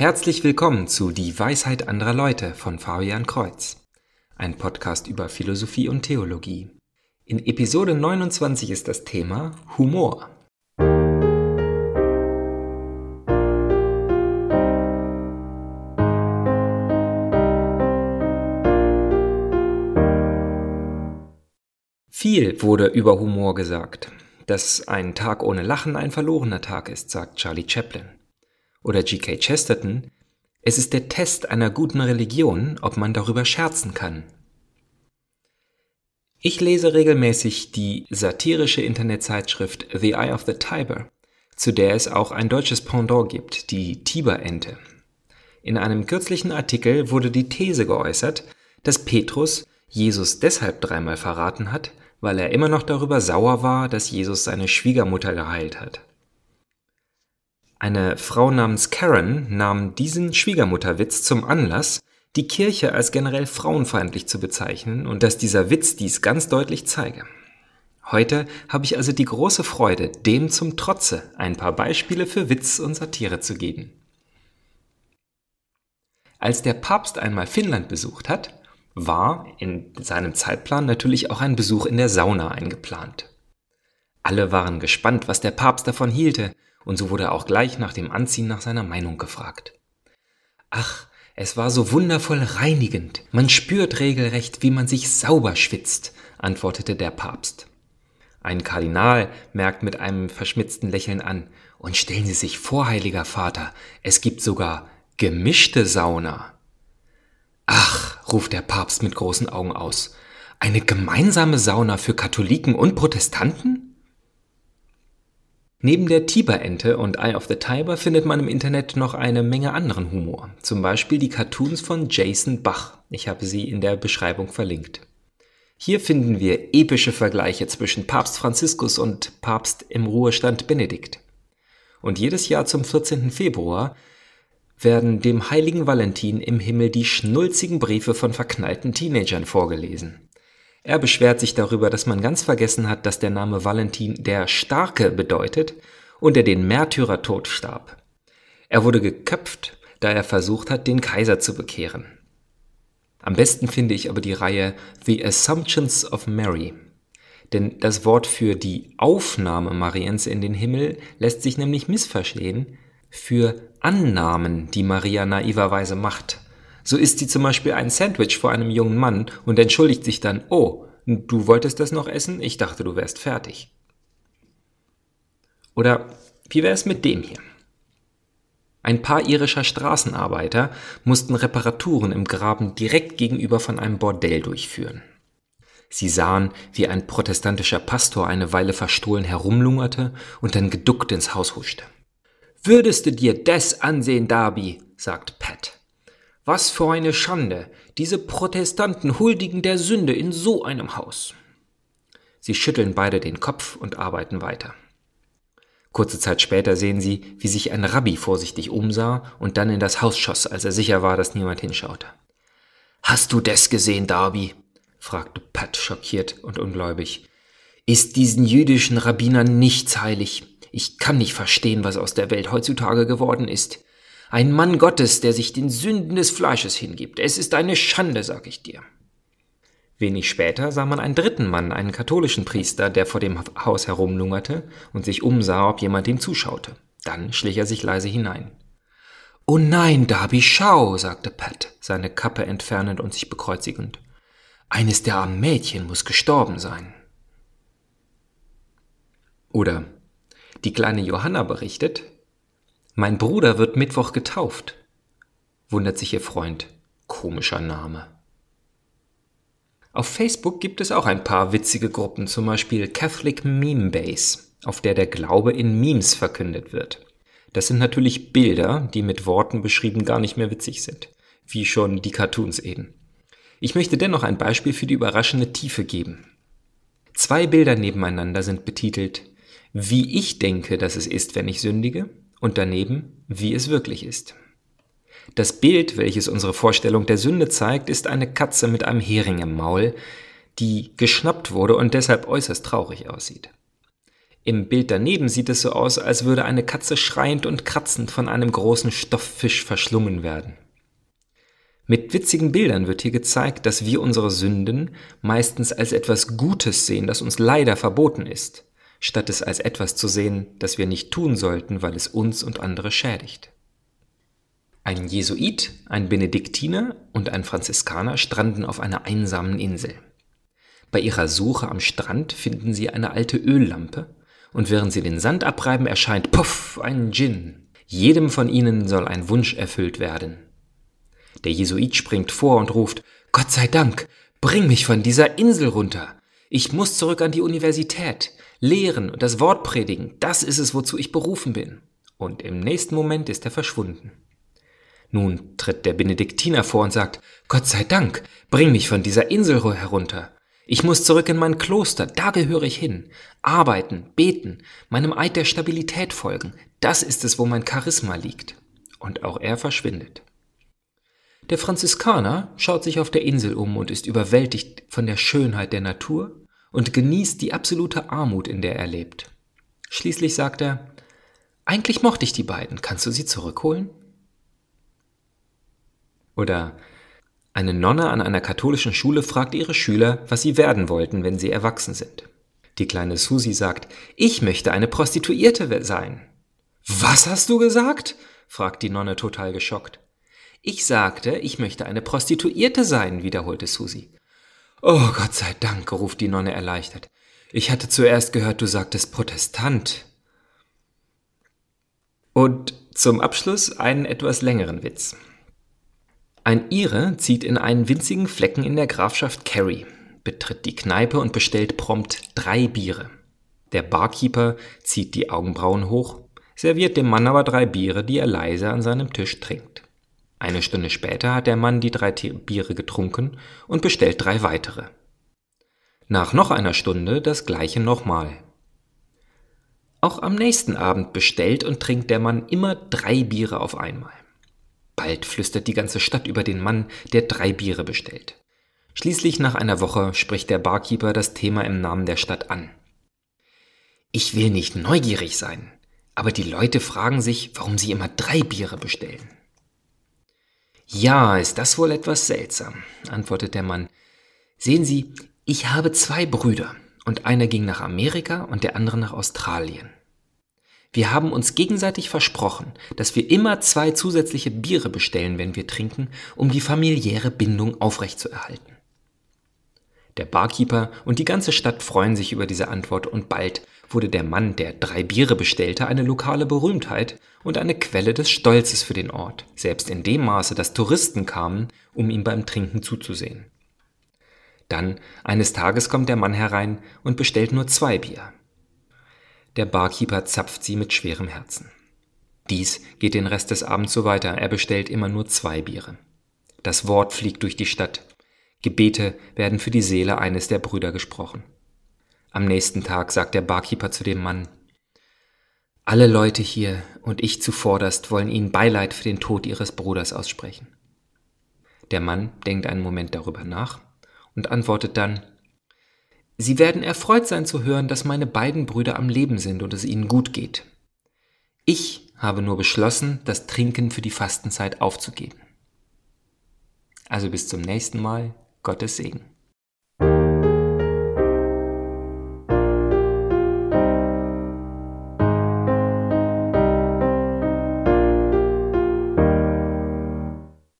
Herzlich willkommen zu Die Weisheit anderer Leute von Fabian Kreuz, ein Podcast über Philosophie und Theologie. In Episode 29 ist das Thema Humor. Viel wurde über Humor gesagt. Dass ein Tag ohne Lachen ein verlorener Tag ist, sagt Charlie Chaplin. Oder G.K. Chesterton, es ist der Test einer guten Religion, ob man darüber scherzen kann. Ich lese regelmäßig die satirische Internetzeitschrift The Eye of the Tiber, zu der es auch ein deutsches Pendant gibt, die Tiberente. In einem kürzlichen Artikel wurde die These geäußert, dass Petrus Jesus deshalb dreimal verraten hat, weil er immer noch darüber sauer war, dass Jesus seine Schwiegermutter geheilt hat. Eine Frau namens Karen nahm diesen Schwiegermutterwitz zum Anlass, die Kirche als generell frauenfeindlich zu bezeichnen und dass dieser Witz dies ganz deutlich zeige. Heute habe ich also die große Freude, dem zum Trotze ein paar Beispiele für Witz und Satire zu geben. Als der Papst einmal Finnland besucht hat, war in seinem Zeitplan natürlich auch ein Besuch in der Sauna eingeplant. Alle waren gespannt, was der Papst davon hielte, und so wurde auch gleich nach dem Anziehen nach seiner Meinung gefragt. Ach, es war so wundervoll reinigend, man spürt regelrecht, wie man sich sauber schwitzt, antwortete der Papst. Ein Kardinal merkt mit einem verschmitzten Lächeln an, und stellen Sie sich vor, heiliger Vater, es gibt sogar gemischte Sauna. Ach, ruft der Papst mit großen Augen aus, eine gemeinsame Sauna für Katholiken und Protestanten? Neben der Tiberente und Eye of the Tiber findet man im Internet noch eine Menge anderen Humor. Zum Beispiel die Cartoons von Jason Bach. Ich habe sie in der Beschreibung verlinkt. Hier finden wir epische Vergleiche zwischen Papst Franziskus und Papst im Ruhestand Benedikt. Und jedes Jahr zum 14. Februar werden dem heiligen Valentin im Himmel die schnulzigen Briefe von verknallten Teenagern vorgelesen. Er beschwert sich darüber, dass man ganz vergessen hat, dass der Name Valentin der Starke bedeutet und er den Märtyrertod starb. Er wurde geköpft, da er versucht hat, den Kaiser zu bekehren. Am besten finde ich aber die Reihe The Assumptions of Mary. Denn das Wort für die Aufnahme Mariens in den Himmel lässt sich nämlich missverstehen für Annahmen, die Maria naiverweise macht. So isst sie zum Beispiel ein Sandwich vor einem jungen Mann und entschuldigt sich dann, oh, du wolltest das noch essen? Ich dachte, du wärst fertig. Oder wie wäre es mit dem hier? Ein paar irischer Straßenarbeiter mussten Reparaturen im Graben direkt gegenüber von einem Bordell durchführen. Sie sahen, wie ein protestantischer Pastor eine Weile verstohlen herumlungerte und dann geduckt ins Haus huschte. Würdest du dir das ansehen, Darby? sagt Pat. Was für eine Schande! Diese Protestanten huldigen der Sünde in so einem Haus. Sie schütteln beide den Kopf und arbeiten weiter. Kurze Zeit später sehen sie, wie sich ein Rabbi vorsichtig umsah und dann in das Haus schoss, als er sicher war, dass niemand hinschaute. Hast du das gesehen, Darby? fragte Pat schockiert und ungläubig. Ist diesen jüdischen Rabbinern nichts heilig? Ich kann nicht verstehen, was aus der Welt heutzutage geworden ist. Ein Mann Gottes, der sich den Sünden des Fleisches hingibt. Es ist eine Schande, sag ich dir. Wenig später sah man einen dritten Mann, einen katholischen Priester, der vor dem Haus herumlungerte und sich umsah, ob jemand ihm zuschaute. Dann schlich er sich leise hinein. Oh nein, Darby, schau, sagte Pat, seine Kappe entfernend und sich bekreuzigend. Eines der armen Mädchen muss gestorben sein. Oder die kleine Johanna berichtet, mein Bruder wird Mittwoch getauft, wundert sich ihr Freund. Komischer Name. Auf Facebook gibt es auch ein paar witzige Gruppen, zum Beispiel Catholic Meme Base, auf der der Glaube in Memes verkündet wird. Das sind natürlich Bilder, die mit Worten beschrieben gar nicht mehr witzig sind, wie schon die Cartoons eben. Ich möchte dennoch ein Beispiel für die überraschende Tiefe geben. Zwei Bilder nebeneinander sind betitelt Wie ich denke, dass es ist, wenn ich sündige und daneben, wie es wirklich ist. Das Bild, welches unsere Vorstellung der Sünde zeigt, ist eine Katze mit einem Hering im Maul, die geschnappt wurde und deshalb äußerst traurig aussieht. Im Bild daneben sieht es so aus, als würde eine Katze schreiend und kratzend von einem großen Stofffisch verschlungen werden. Mit witzigen Bildern wird hier gezeigt, dass wir unsere Sünden meistens als etwas Gutes sehen, das uns leider verboten ist, statt es als etwas zu sehen, das wir nicht tun sollten, weil es uns und andere schädigt. Ein Jesuit, ein Benediktiner und ein Franziskaner stranden auf einer einsamen Insel. Bei ihrer Suche am Strand finden sie eine alte Öllampe, und während sie den Sand abreiben, erscheint puff ein Djinn. Jedem von ihnen soll ein Wunsch erfüllt werden. Der Jesuit springt vor und ruft Gott sei Dank, bring mich von dieser Insel runter. Ich muss zurück an die Universität, lehren und das Wort predigen, das ist es, wozu ich berufen bin. Und im nächsten Moment ist er verschwunden. Nun tritt der Benediktiner vor und sagt, Gott sei Dank, bring mich von dieser Insel herunter. Ich muss zurück in mein Kloster, da gehöre ich hin. Arbeiten, beten, meinem Eid der Stabilität folgen, das ist es, wo mein Charisma liegt. Und auch er verschwindet. Der Franziskaner schaut sich auf der Insel um und ist überwältigt von der Schönheit der Natur und genießt die absolute Armut, in der er lebt. Schließlich sagt er, eigentlich mochte ich die beiden, kannst du sie zurückholen? Oder eine Nonne an einer katholischen Schule fragt ihre Schüler, was sie werden wollten, wenn sie erwachsen sind. Die kleine Susi sagt, ich möchte eine Prostituierte sein. Was hast du gesagt? fragt die Nonne total geschockt. Ich sagte, ich möchte eine Prostituierte sein, wiederholte Susi. Oh Gott sei Dank, ruft die Nonne erleichtert. Ich hatte zuerst gehört, du sagtest Protestant. Und zum Abschluss einen etwas längeren Witz. Ein Ire zieht in einen winzigen Flecken in der Grafschaft Kerry, betritt die Kneipe und bestellt prompt drei Biere. Der Barkeeper zieht die Augenbrauen hoch, serviert dem Mann aber drei Biere, die er leise an seinem Tisch trinkt. Eine Stunde später hat der Mann die drei Biere getrunken und bestellt drei weitere. Nach noch einer Stunde das gleiche nochmal. Auch am nächsten Abend bestellt und trinkt der Mann immer drei Biere auf einmal. Bald flüstert die ganze Stadt über den Mann, der drei Biere bestellt. Schließlich nach einer Woche spricht der Barkeeper das Thema im Namen der Stadt an. Ich will nicht neugierig sein, aber die Leute fragen sich, warum sie immer drei Biere bestellen. Ja, ist das wohl etwas seltsam, antwortet der Mann. Sehen Sie, ich habe zwei Brüder, und einer ging nach Amerika und der andere nach Australien. Wir haben uns gegenseitig versprochen, dass wir immer zwei zusätzliche Biere bestellen, wenn wir trinken, um die familiäre Bindung aufrechtzuerhalten. Der Barkeeper und die ganze Stadt freuen sich über diese Antwort und bald wurde der Mann, der drei Biere bestellte, eine lokale Berühmtheit und eine Quelle des Stolzes für den Ort, selbst in dem Maße, dass Touristen kamen, um ihm beim Trinken zuzusehen. Dann, eines Tages kommt der Mann herein und bestellt nur zwei Bier. Der Barkeeper zapft sie mit schwerem Herzen. Dies geht den Rest des Abends so weiter, er bestellt immer nur zwei Biere. Das Wort fliegt durch die Stadt. Gebete werden für die Seele eines der Brüder gesprochen. Am nächsten Tag sagt der Barkeeper zu dem Mann, alle Leute hier und ich zuvorderst wollen Ihnen Beileid für den Tod Ihres Bruders aussprechen. Der Mann denkt einen Moment darüber nach und antwortet dann, Sie werden erfreut sein zu hören, dass meine beiden Brüder am Leben sind und es ihnen gut geht. Ich habe nur beschlossen, das Trinken für die Fastenzeit aufzugeben. Also bis zum nächsten Mal, Gottes Segen.